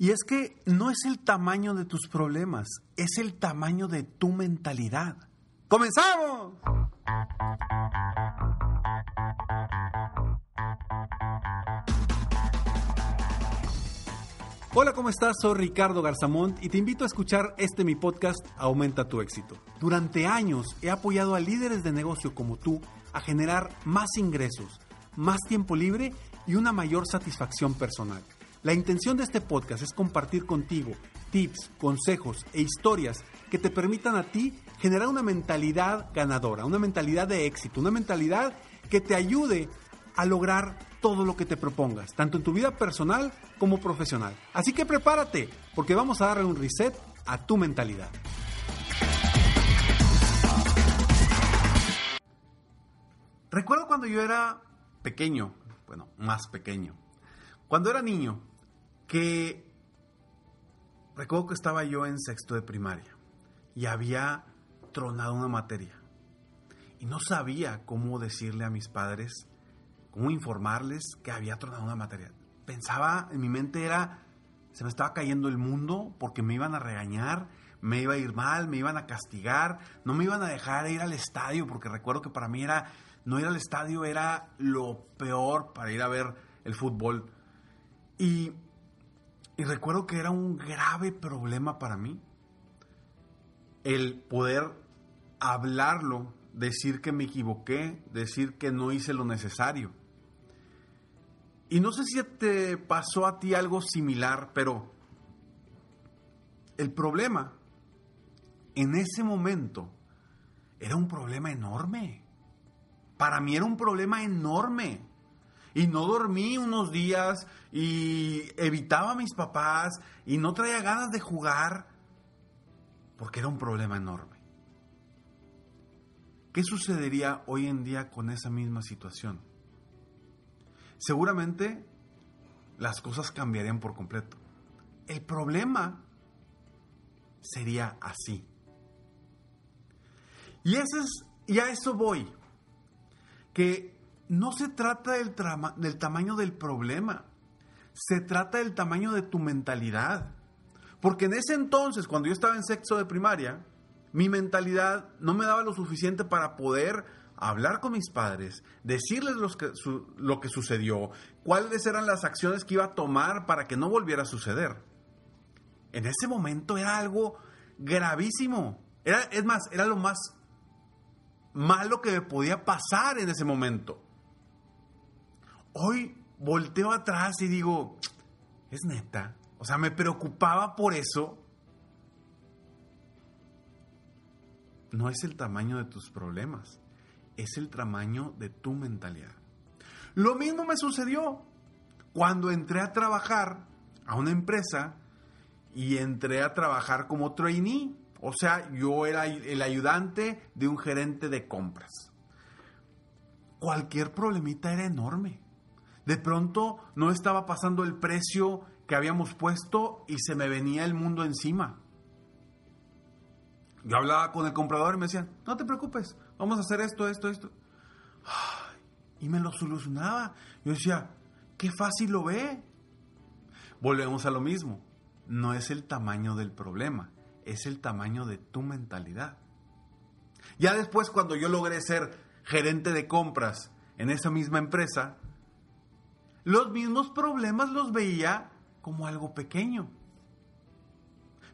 Y es que no es el tamaño de tus problemas, es el tamaño de tu mentalidad. ¡Comenzamos! Hola, ¿cómo estás? Soy Ricardo Garzamont y te invito a escuchar este mi podcast Aumenta tu éxito. Durante años he apoyado a líderes de negocio como tú a generar más ingresos, más tiempo libre y una mayor satisfacción personal. La intención de este podcast es compartir contigo tips, consejos e historias que te permitan a ti generar una mentalidad ganadora, una mentalidad de éxito, una mentalidad que te ayude a lograr todo lo que te propongas, tanto en tu vida personal como profesional. Así que prepárate, porque vamos a darle un reset a tu mentalidad. Recuerdo cuando yo era pequeño, bueno, más pequeño, cuando era niño, que recuerdo que estaba yo en sexto de primaria y había tronado una materia y no sabía cómo decirle a mis padres, cómo informarles que había tronado una materia. Pensaba, en mi mente era, se me estaba cayendo el mundo porque me iban a regañar, me iba a ir mal, me iban a castigar, no me iban a dejar ir al estadio porque recuerdo que para mí era, no ir al estadio era lo peor para ir a ver el fútbol. Y y recuerdo que era un grave problema para mí el poder hablarlo, decir que me equivoqué, decir que no hice lo necesario. Y no sé si te pasó a ti algo similar, pero el problema en ese momento era un problema enorme. Para mí era un problema enorme y no dormí unos días y evitaba a mis papás y no traía ganas de jugar porque era un problema enorme. ¿Qué sucedería hoy en día con esa misma situación? Seguramente las cosas cambiarían por completo. El problema sería así. Y, ese es, y a eso voy. Que no se trata del, tamaño del problema, se trata del tamaño de tu mentalidad. Porque en ese entonces, cuando yo estaba en sexo de primaria, mi mentalidad no me daba lo suficiente para poder hablar con mis padres, decirles lo que sucedió, cuáles eran las acciones que iba a tomar para que no volviera a suceder. En ese momento era algo gravísimo. Era, es más, era lo más malo que me podía pasar en ese momento hoy volteo atrás y digo, es neta. O sea, me preocupaba por eso. No es el tamaño de tus problemas, es el tamaño de tu mentalidad. Lo mismo me sucedió cuando entré a trabajar a una empresa y entré a trabajar como trainee. O sea, yo era el ayudante de un gerente de compras. Cualquier problemita era enorme. De pronto no estaba pasando el precio que habíamos puesto y se me venía el mundo encima. Yo hablaba con el comprador y me decían, no te preocupes, vamos a hacer esto, esto, esto. Y me lo solucionaba. Yo decía, qué fácil lo ve. Volvemos a lo mismo. No es el tamaño del problema, es el tamaño de tu mentalidad. Ya después, cuando yo logré ser gerente de compras en esa misma empresa, los mismos problemas los veía como algo pequeño.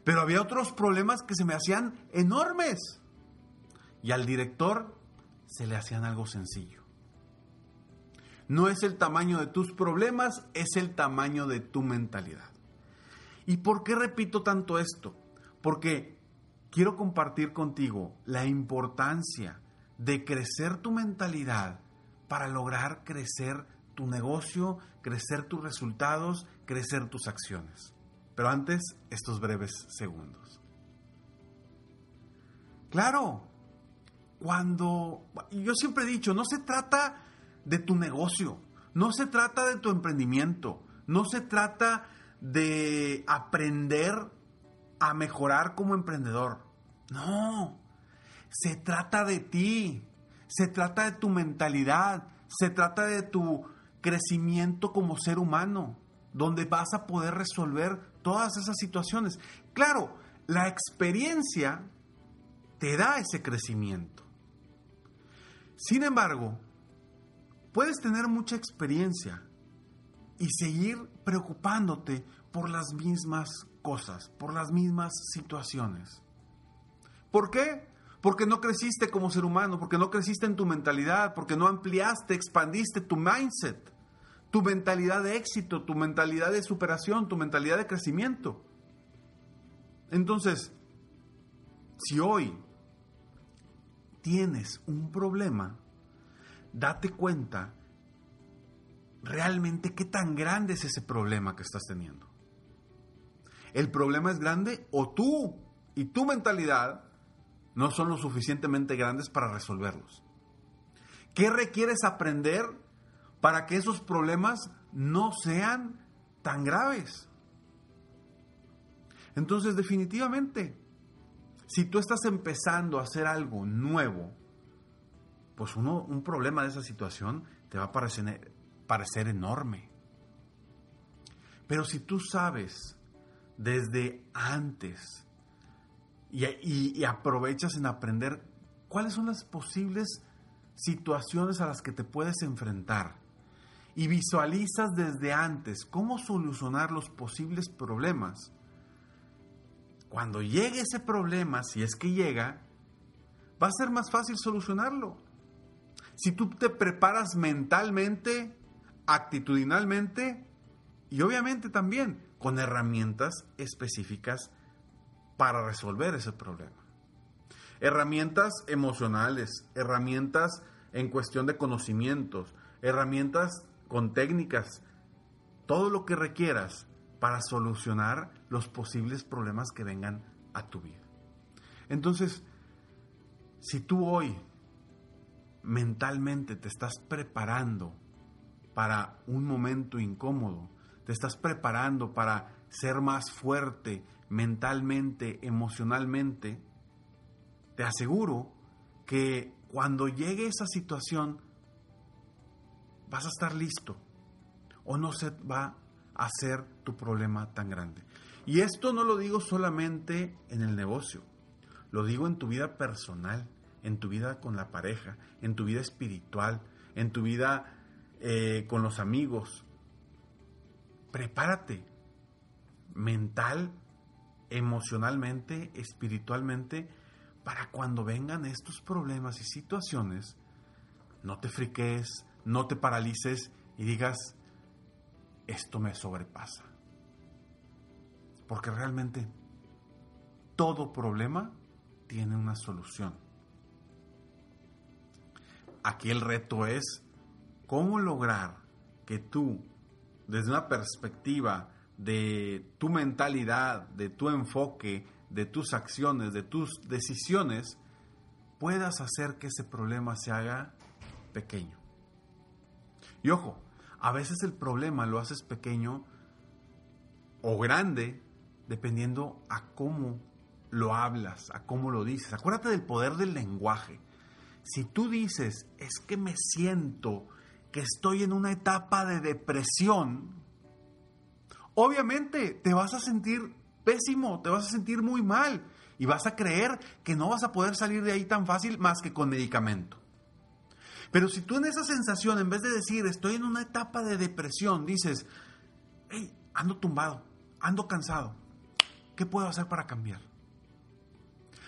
Pero había otros problemas que se me hacían enormes. Y al director se le hacían algo sencillo. No es el tamaño de tus problemas, es el tamaño de tu mentalidad. ¿Y por qué repito tanto esto? Porque quiero compartir contigo la importancia de crecer tu mentalidad para lograr crecer tu negocio, crecer tus resultados, crecer tus acciones. Pero antes, estos breves segundos. Claro, cuando... Yo siempre he dicho, no se trata de tu negocio, no se trata de tu emprendimiento, no se trata de aprender a mejorar como emprendedor. No, se trata de ti, se trata de tu mentalidad, se trata de tu crecimiento como ser humano. donde vas a poder resolver todas esas situaciones. Claro, la experiencia te da ese crecimiento. Sin embargo, puedes tener mucha experiencia y seguir preocupándote por las mismas cosas, por las mismas situaciones. ¿Por qué? Porque no creciste como ser humano, porque no creciste en tu mentalidad, porque no ampliaste, expandiste tu mindset, tu mentalidad de éxito, tu mentalidad de superación, tu mentalidad de crecimiento. Entonces, si hoy tienes un problema, date cuenta realmente qué tan grande es ese problema que estás teniendo. ¿El problema es grande o tú y tu mentalidad no son lo suficientemente grandes para resolverlos? ¿Qué requieres aprender para que esos problemas no sean tan graves? Entonces, definitivamente, si tú estás empezando a hacer algo nuevo, pues uno, un problema de esa situación te va a parecer, parecer enorme. Pero si tú sabes desde antes y, y, aprovechas en aprender cuáles son las posibles situaciones a las que te puedes enfrentar y visualizas desde antes cómo solucionar los posibles problemas, cuando llegue ese problema, si es que llega, va a ser más fácil solucionarlo. Si tú te preparas mentalmente, actitudinalmente y obviamente también con herramientas específicas para resolver ese problema. Herramientas emocionales, herramientas en cuestión de conocimientos, herramientas con técnicas, todo lo que requieras para solucionar los posibles problemas que vengan a tu vida. Entonces, si tú hoy mentalmente te estás preparando para un momento incómodo, te estás preparando para ser más fuerte mentalmente, emocionalmente, te aseguro que cuando llegue esa situación vas a estar listo o no se va a hacer tu problema tan grande. Y esto no lo digo solamente en el negocio, lo digo en tu vida personal, en tu vida con la pareja, en tu vida espiritual, en tu vida eh, con los amigos. Prepárate mental, emocionalmente, espiritualmente, para cuando vengan estos problemas y situaciones, no te friques, no te paralices y digas, esto me sobrepasa. Porque realmente todo problema tiene una solución. Aquí el reto es cómo lograr que tú, desde una perspectiva de tu mentalidad, de tu enfoque, de tus acciones, de tus decisiones, puedas hacer que ese problema se haga pequeño. Y ojo, a veces el problema lo haces pequeño o grande dependiendo a cómo lo hablas, a cómo lo dices. Acuérdate del poder del lenguaje. Si tú dices, es que me siento que estoy en una etapa de depresión, obviamente te vas a sentir pésimo, te vas a sentir muy mal y vas a creer que no vas a poder salir de ahí tan fácil más que con medicamento. Pero si tú en esa sensación, en vez de decir, estoy en una etapa de depresión, dices, hey, ando tumbado, ando cansado, ¿Qué puedo hacer para cambiar?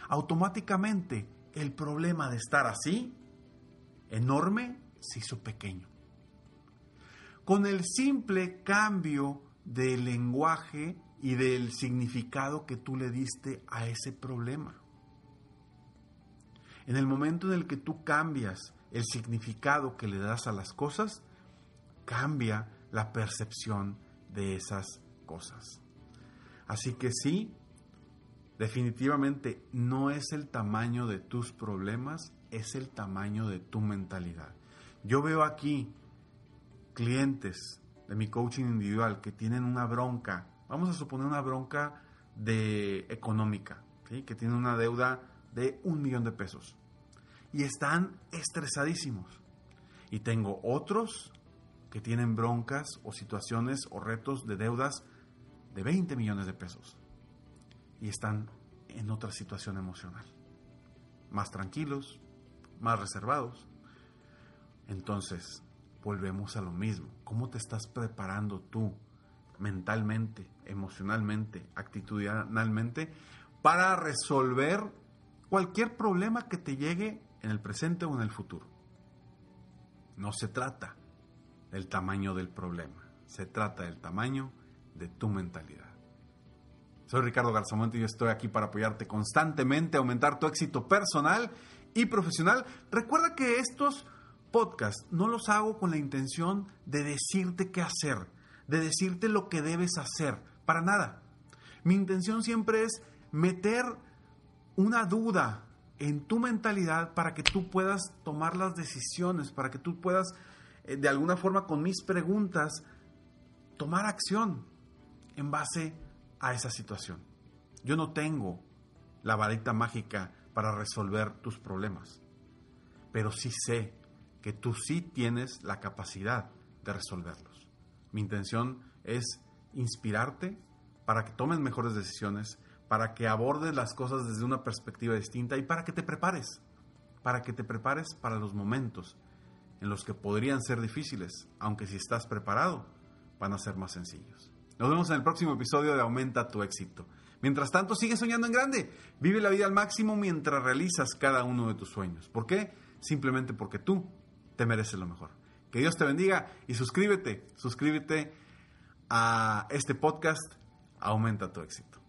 Automáticamente el problema de estar así, enorme, se hizo pequeño. Con el simple cambio del lenguaje y del significado que tú le diste a ese problema. En el momento en el que tú cambias el significado que le das a las cosas, cambia la percepción de esas cosas. Así que sí, definitivamente no es el tamaño de tus problemas, es el tamaño de tu mentalidad. Yo veo aquí clientes de mi coaching individual que tienen una bronca, vamos a suponer una bronca de económica, que tienen una deuda de un millón de pesos y están estresadísimos. Y tengo otros que tienen broncas o situaciones o retos de deudas de 20 millones de pesos y están en otra situación emocional. Más tranquilos, más reservados. Entonces, volvemos a lo mismo. ¿Cómo te estás preparando tú mentalmente, emocionalmente, actitudinalmente para resolver cualquier problema que te llegue en el presente o en el futuro? No se trata del tamaño del problema, se trata del tamaño de tu mentalidad. Soy Ricardo Garzamont y yo estoy aquí para apoyarte constantemente, aumentar tu éxito personal y profesional. Recuerda que estos podcasts no los hago con la intención de decirte qué hacer, de decirte lo que debes hacer, para nada. Mi intención siempre es meter una duda en tu mentalidad para que tú puedas tomar las decisiones, para que tú puedas, eh, de alguna forma, con mis preguntas, tomar acción en base a esa situación. Yo no tengo la varita mágica para resolver tus problemas, pero sí sé que tú sí tienes la capacidad de resolverlos. Mi intención es inspirarte para que tomes mejores decisiones, para que abordes las cosas desde una perspectiva distinta y para que te prepares, para que te prepares para los momentos en los que podrían ser difíciles, aunque si estás preparado, van a ser más sencillos. Nos vemos en el próximo episodio de Aumenta tu éxito. Mientras tanto, sigue soñando en grande. Vive la vida al máximo mientras realizas cada uno de tus sueños. ¿Por qué? Simplemente porque tú te mereces lo mejor. Que Dios te bendiga y suscríbete, suscríbete a este podcast. Aumenta tu éxito.